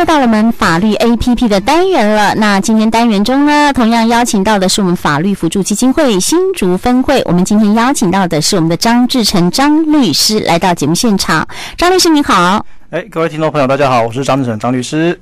又到了我们法律 APP 的单元了。那今天单元中呢，同样邀请到的是我们法律辅助基金会新竹分会。我们今天邀请到的是我们的张志成张律师来到节目现场。张律师你好。哎，各位听众朋友，大家好，我是张志成张律师。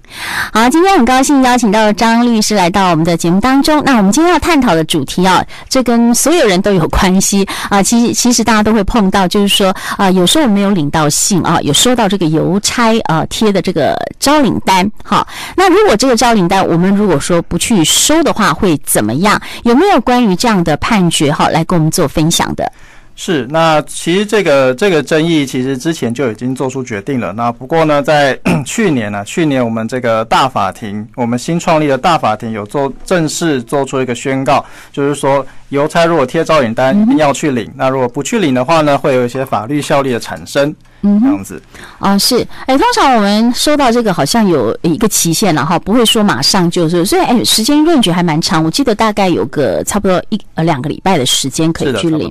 好，今天很高兴邀请到张律师来到我们的节目当中。那我们今天要探讨的主题啊，这跟所有人都有关系啊。其实，其实大家都会碰到，就是说啊，有时候我没有领到信啊，有收到这个邮差啊贴的这个招领单。好，那如果这个招领单我们如果说不去收的话，会怎么样？有没有关于这样的判决哈，来跟我们做分享的？是，那其实这个这个争议其实之前就已经做出决定了。那不过呢，在 去年呢，去年我们这个大法庭，我们新创立的大法庭有做正式做出一个宣告，就是说邮差如果贴招领单，一定要去领。那如果不去领的话呢，会有一些法律效力的产生。嗯，这样子啊，是，哎，通常我们收到这个好像有一个期限了哈，不会说马上就是，所以哎，时间 range 还蛮长，我记得大概有个差不多一呃两个礼拜的时间可以去领。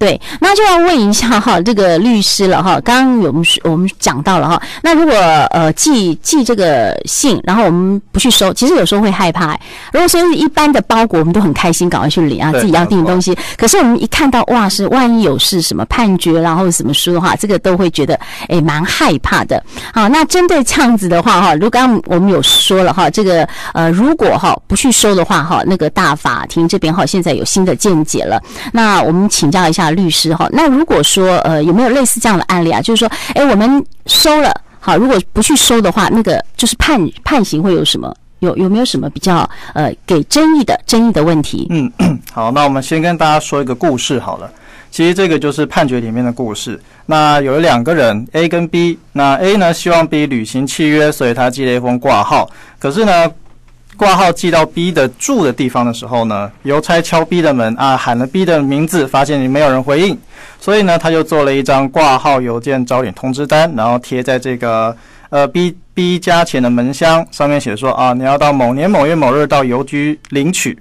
对，那就要问一下哈，这个律师了哈，刚刚有我们我们讲到了哈，那如果呃寄寄这个信，然后我们不去收，其实有时候会害怕。如果说是一般的包裹，我们都很开心，赶快去领啊，自己要订的东西。可是我们一看到哇，是万一有事什么判决，然后什么书的话，这个都会觉得。的诶，蛮害怕的。好，那针对这样子的话哈，如刚我们有说了哈，这个呃，如果哈不去收的话哈，那个大法庭这边哈现在有新的见解了。那我们请教一下律师哈，那如果说呃有没有类似这样的案例啊？就是说，哎，我们收了好，如果不去收的话，那个就是判判刑会有什么？有有没有什么比较呃给争议的争议的问题？嗯，好，那我们先跟大家说一个故事好了。其实这个就是判决里面的故事。那有两个人 A 跟 B，那 A 呢希望 B 履行契约，所以他寄了一封挂号。可是呢，挂号寄到 B 的住的地方的时候呢，邮差敲 B 的门啊，喊了 B 的名字，发现你没有人回应，所以呢，他就做了一张挂号邮件招领通知单，然后贴在这个呃 B B 加钱的门箱，上面写说啊，你要到某年某月某日到邮局领取。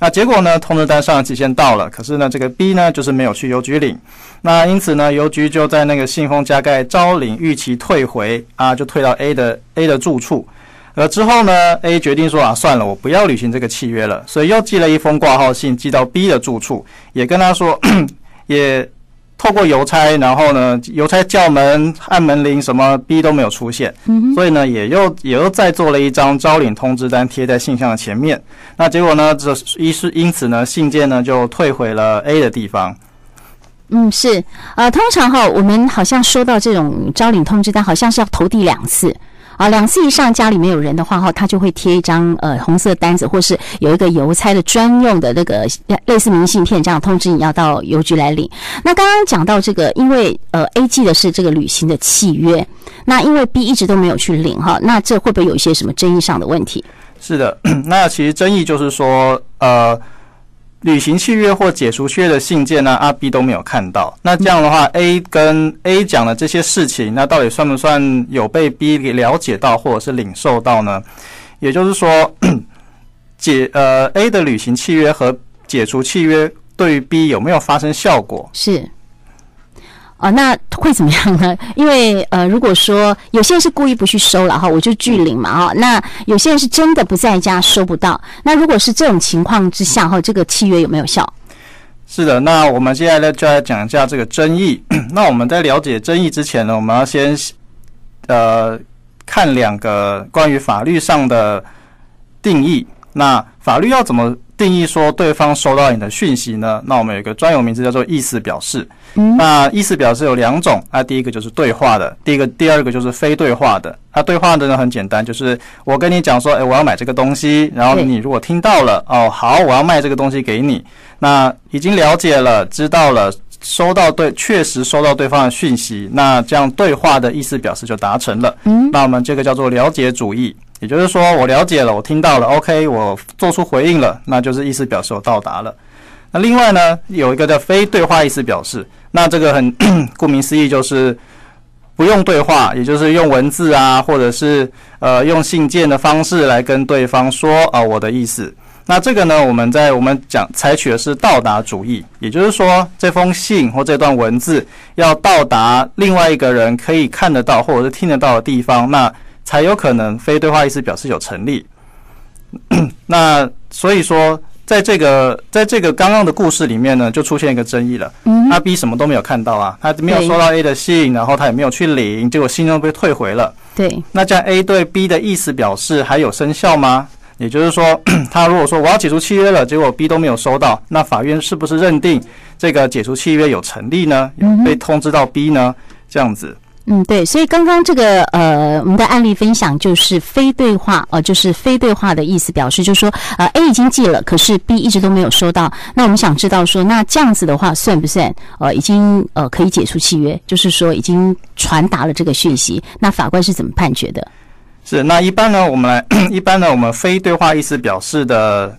那结果呢？通知单上期限到了，可是呢，这个 B 呢就是没有去邮局领。那因此呢，邮局就在那个信封加盖招领逾期退回啊，就退到 A 的 A 的住处。而之后呢，A 决定说啊，算了，我不要履行这个契约了，所以又寄了一封挂号信寄到 B 的住处，也跟他说，也。透过邮差，然后呢，邮差叫门、按门铃，什么 B 都没有出现，所以呢，也又也又再做了一张招领通知单贴在信箱的前面。那结果呢，这一是因此呢，信件呢就退回了 A 的地方。嗯，是，呃，通常哈，我们好像收到这种招领通知单，好像是要投递两次。啊，两次以上家里没有人的话，哈，他就会贴一张呃红色单子，或是有一个邮差的专用的那个类似明信片，这样通知你要到邮局来领。那刚刚讲到这个，因为呃 A 寄的是这个旅行的契约，那因为 B 一直都没有去领哈，那这会不会有一些什么争议上的问题？是的，那其实争议就是说呃。履行契约或解除契约的信件呢，阿 B 都没有看到。那这样的话，A 跟 A 讲的这些事情，那到底算不算有被 B 给了解到或者是领受到呢？也就是说，解呃 A 的履行契约和解除契约对于 B 有没有发生效果？是。啊，那会怎么样呢？因为呃，如果说有些人是故意不去收了哈，我就拒领嘛哈。那有些人是真的不在家收不到。那如果是这种情况之下哈，这个契约有没有效？是的，那我们接下来就来讲一下这个争议。那我们在了解争议之前呢，我们要先呃看两个关于法律上的定义。那法律要怎么定义说对方收到你的讯息呢？那我们有一个专有名词叫做意思表示。嗯，那意思表示有两种，那第一个就是对话的，第一个第二个就是非对话的。那对话的呢很简单，就是我跟你讲说，诶，我要买这个东西，然后你如果听到了，哦，好，我要卖这个东西给你，那已经了解了，知道了，收到对，确实收到对方的讯息，那这样对话的意思表示就达成了。嗯，那我们这个叫做了解主义，也就是说我了解了，我听到了，OK，我做出回应了，那就是意思表示我到达了。那另外呢，有一个叫非对话意思表示。那这个很 顾名思义，就是不用对话，也就是用文字啊，或者是呃用信件的方式来跟对方说啊我的意思。那这个呢，我们在我们讲采取的是到达主义，也就是说这封信或这段文字要到达另外一个人可以看得到或者是听得到的地方，那才有可能非对话意思表示有成立。那所以说，在这个在这个刚刚的故事里面呢，就出现一个争议了。嗯，他 B 什么都没有看到啊，他没有收到 A 的信，然后他也没有去领，结果信又被退回了。对，那这样 A 对 B 的意思表示还有生效吗？也就是说，他如果说我要解除契约了，结果 B 都没有收到，那法院是不是认定这个解除契约有成立呢？有被通知到 B 呢？这样子。嗯，对，所以刚刚这个呃，我们的案例分享就是非对话，呃，就是非对话的意思，表示就是说，呃，A 已经寄了，可是 B 一直都没有收到。那我们想知道说，那这样子的话算不算呃，已经呃可以解除契约？就是说已经传达了这个讯息，那法官是怎么判决的？是，那一般呢，我们来一般呢，我们非对话意思表示的。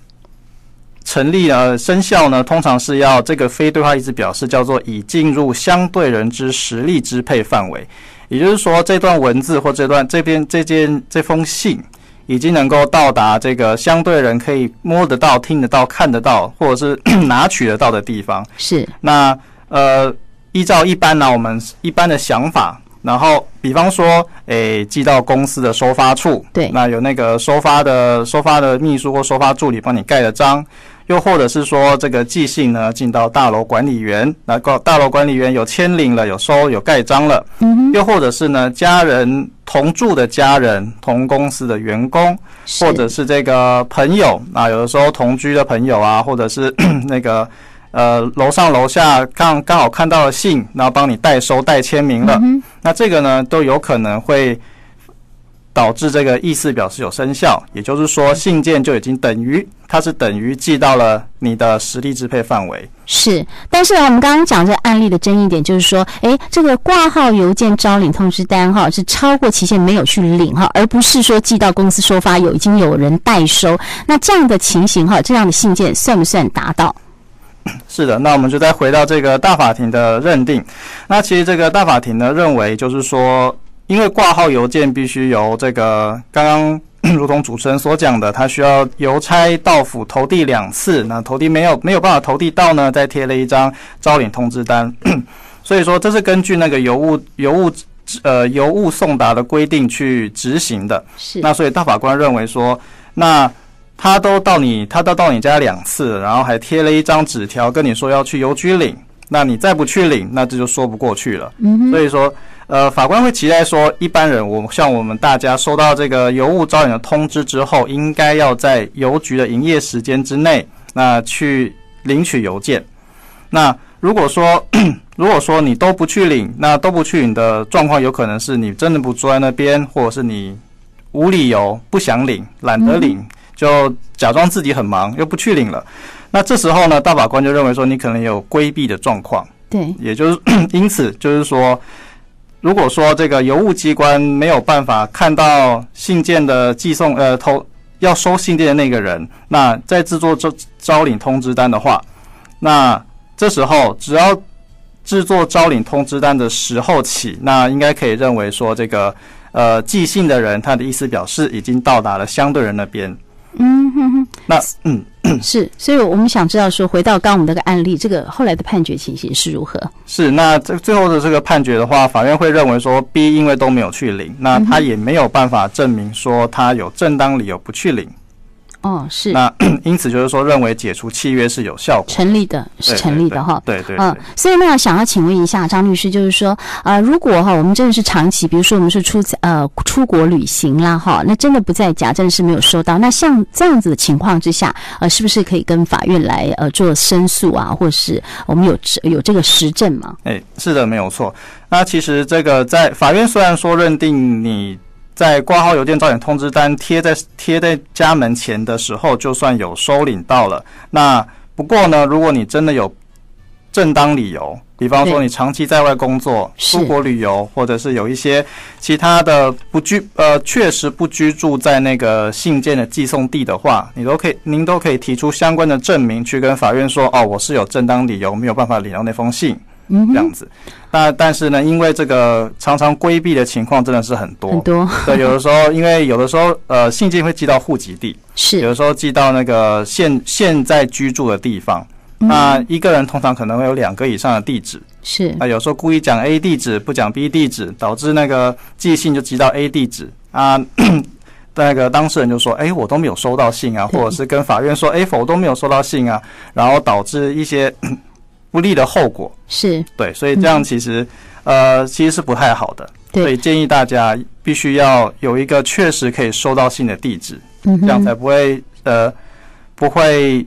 成立呢，生效呢，通常是要这个非对话意思表示叫做已进入相对人之实力支配范围，也就是说，这段文字或这段这边这件这封信已经能够到达这个相对人可以摸得到、听得到、看得到，或者是 拿取得到的地方。是。那呃，依照一般呢，我们一般的想法。然后，比方说，诶、欸，寄到公司的收发处，对，那有那个收发的收发的秘书或收发助理帮你盖了章，又或者是说，这个寄信呢进到大楼管理员，那个大楼管理员有签领了，有收有盖章了，嗯，又或者是呢，家人同住的家人，同公司的员工，或者是这个朋友，啊有的时候同居的朋友啊，或者是 那个。呃，楼上楼下刚刚好看到了信，然后帮你代收代签名了。嗯、那这个呢，都有可能会导致这个意思表示有生效。也就是说，信件就已经等于它是等于寄到了你的实力支配范围。是，但是呢，我们刚刚讲这个案例的争议点就是说，诶，这个挂号邮件招领通知单哈是超过期限没有去领哈，而不是说寄到公司收发有已经有人代收。那这样的情形哈，这样的信件算不算达到？是的，那我们就再回到这个大法庭的认定。那其实这个大法庭呢认为，就是说，因为挂号邮件必须由这个刚刚如同主持人所讲的，他需要邮差到府投递两次，那投递没有没有办法投递到呢，再贴了一张招领通知单。所以说，这是根据那个邮务邮务呃邮务送达的规定去执行的。是。那所以大法官认为说，那。他都到你，他都到你家两次，然后还贴了一张纸条跟你说要去邮局领。那你再不去领，那这就说不过去了。嗯。所以说，呃，法官会期待说，一般人，我像我们大家收到这个邮务招领的通知之后，应该要在邮局的营业时间之内，那去领取邮件。那如果说，如果说你都不去领，那都不去领的状况，有可能是你真的不坐在那边，或者是你无理由不想领，懒得领。嗯就假装自己很忙，又不去领了。那这时候呢，大法官就认为说，你可能有规避的状况。对，也就是 因此，就是说，如果说这个邮务机关没有办法看到信件的寄送，呃，投要收信件的那个人，那在制作招招领通知单的话，那这时候只要制作招领通知单的时候起，那应该可以认为说，这个呃寄信的人他的意思表示已经到达了相对人那边。嗯哼哼，那嗯 是，所以我们想知道说，回到刚刚我们那个案例，这个后来的判决情形是如何？是，那这最后的这个判决的话，法院会认为说，B 因为都没有去领，那他也没有办法证明说他有正当理由不去领。哦，是。那 因此就是说，认为解除契约是有效果、成立的，是成立的哈。对对，对，对。嗯，所以那，想要请问一下张律师，就是说，啊、呃，如果哈，我们真的是长期，比如说我们是出呃出国旅行啦，哈，那真的不在家，真的是没有收到，那像这样子的情况之下，呃，是不是可以跟法院来呃做申诉啊，或是我们有有这个实证吗？哎，是的，没有错。那其实这个在法院虽然说认定你。在挂号邮件招领通知单贴在贴在家门前的时候，就算有收领到了。那不过呢，如果你真的有正当理由，比方说你长期在外工作、出国旅游，或者是有一些其他的不居呃确实不居住在那个信件的寄送地的话，你都可以您都可以提出相关的证明去跟法院说，哦，我是有正当理由没有办法领到那封信。嗯，这样子，那但是呢，因为这个常常规避的情况真的是很多，很多。对，有的时候，因为有的时候，呃，信件会寄到户籍地，是有的时候寄到那个现现在居住的地方。那一个人通常可能会有两个以上的地址，是。啊有时候故意讲 A 地址不讲 B 地址，导致那个寄信就寄到 A 地址。啊。那个当事人就说：“哎，我都没有收到信啊，或者是跟法院说：‘哎，我都没有收到信啊’，然后导致一些不利的后果。是对，所以这样其实、嗯、呃其实是不太好的。所以建议大家必须要有一个确实可以收到信的地址，嗯、这样才不会呃不会。”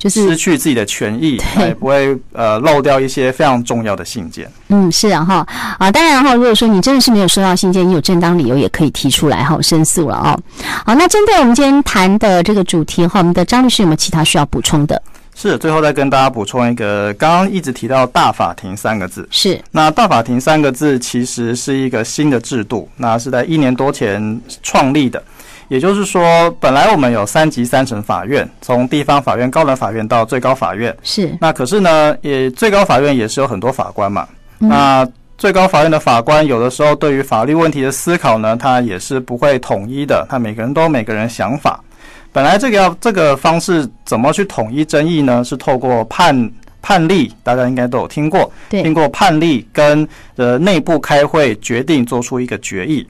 就是失去自己的权益，也不会呃漏掉一些非常重要的信件。嗯，是啊哈啊，当然哈，如果说你真的是没有收到信件，你有正当理由也可以提出来哈申诉了哦。好，那针对我们今天谈的这个主题哈，我们的张律师有没有其他需要补充的？是，最后再跟大家补充一个，刚刚一直提到大法庭三个字，是那大法庭三个字其实是一个新的制度，那是在一年多前创立的。也就是说，本来我们有三级三审法院，从地方法院、高等法院到最高法院。是。那可是呢，也最高法院也是有很多法官嘛。嗯。那最高法院的法官有的时候对于法律问题的思考呢，他也是不会统一的。他每个人都有每个人想法。本来这个要这个方式怎么去统一争议呢？是透过判判例，大家应该都有听过。对。听过判例跟呃内部开会决定做出一个决议。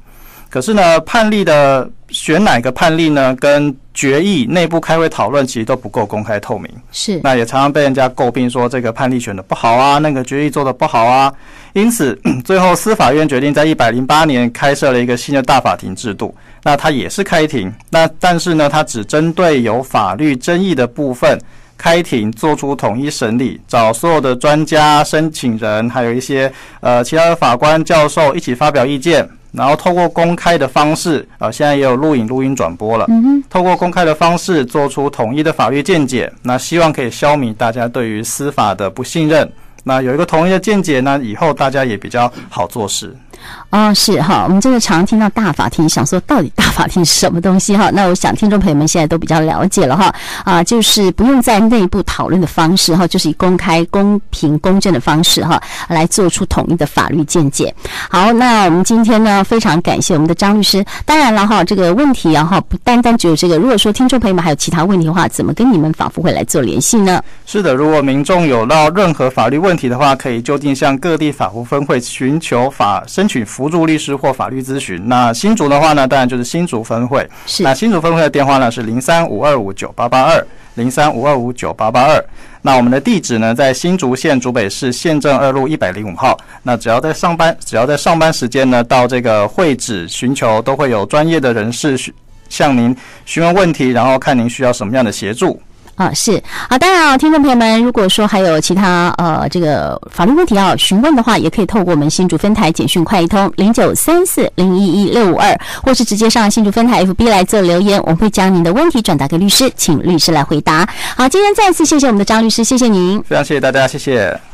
可是呢，判例的选哪个判例呢？跟决议内部开会讨论，其实都不够公开透明。是，那也常常被人家诟病说这个判例选的不好啊，那个决议做的不好啊。因此，最后司法院决定在一百零八年开设了一个新的大法庭制度。那它也是开庭，那但是呢，它只针对有法律争议的部分开庭，做出统一审理，找所有的专家、申请人，还有一些呃其他的法官、教授一起发表意见。然后透过公开的方式，啊，现在也有录影、录音转播了。透过公开的方式做出统一的法律见解，那希望可以消弭大家对于司法的不信任。那有一个统一的见解呢，以后大家也比较好做事。哦，是哈，我们真的常听到大法庭，想说到底大法庭是什么东西哈？那我想听众朋友们现在都比较了解了哈，啊，就是不用在内部讨论的方式哈，就是以公开、公平、公正的方式哈，来做出统一的法律见解。好，那我们今天呢，非常感谢我们的张律师。当然了哈，这个问题啊哈，不单单只有这个。如果说听众朋友们还有其他问题的话，怎么跟你们法福会来做联系呢？是的，如果民众有到任何法律问题的话，可以就近向各地法务分会寻求法申请辅助律师或法律咨询。那新竹的话呢，当然就是新竹分会。是。那新竹分会的电话呢是零三五二五九八八二零三五二五九八八二。那我们的地址呢在新竹县竹北市县政二路一百零五号。那只要在上班，只要在上班时间呢，到这个会址寻求，都会有专业的人士向您询问问题，然后看您需要什么样的协助。啊，是好，当然啊，听众朋友们，如果说还有其他呃这个法律问题要询问的话，也可以透过我们新竹分台简讯快一通零九三四零一一六五二，或是直接上新竹分台 FB 来做留言，我们会将您的问题转达给律师，请律师来回答。好，今天再次谢谢我们的张律师，谢谢您，非常谢谢大家，谢谢。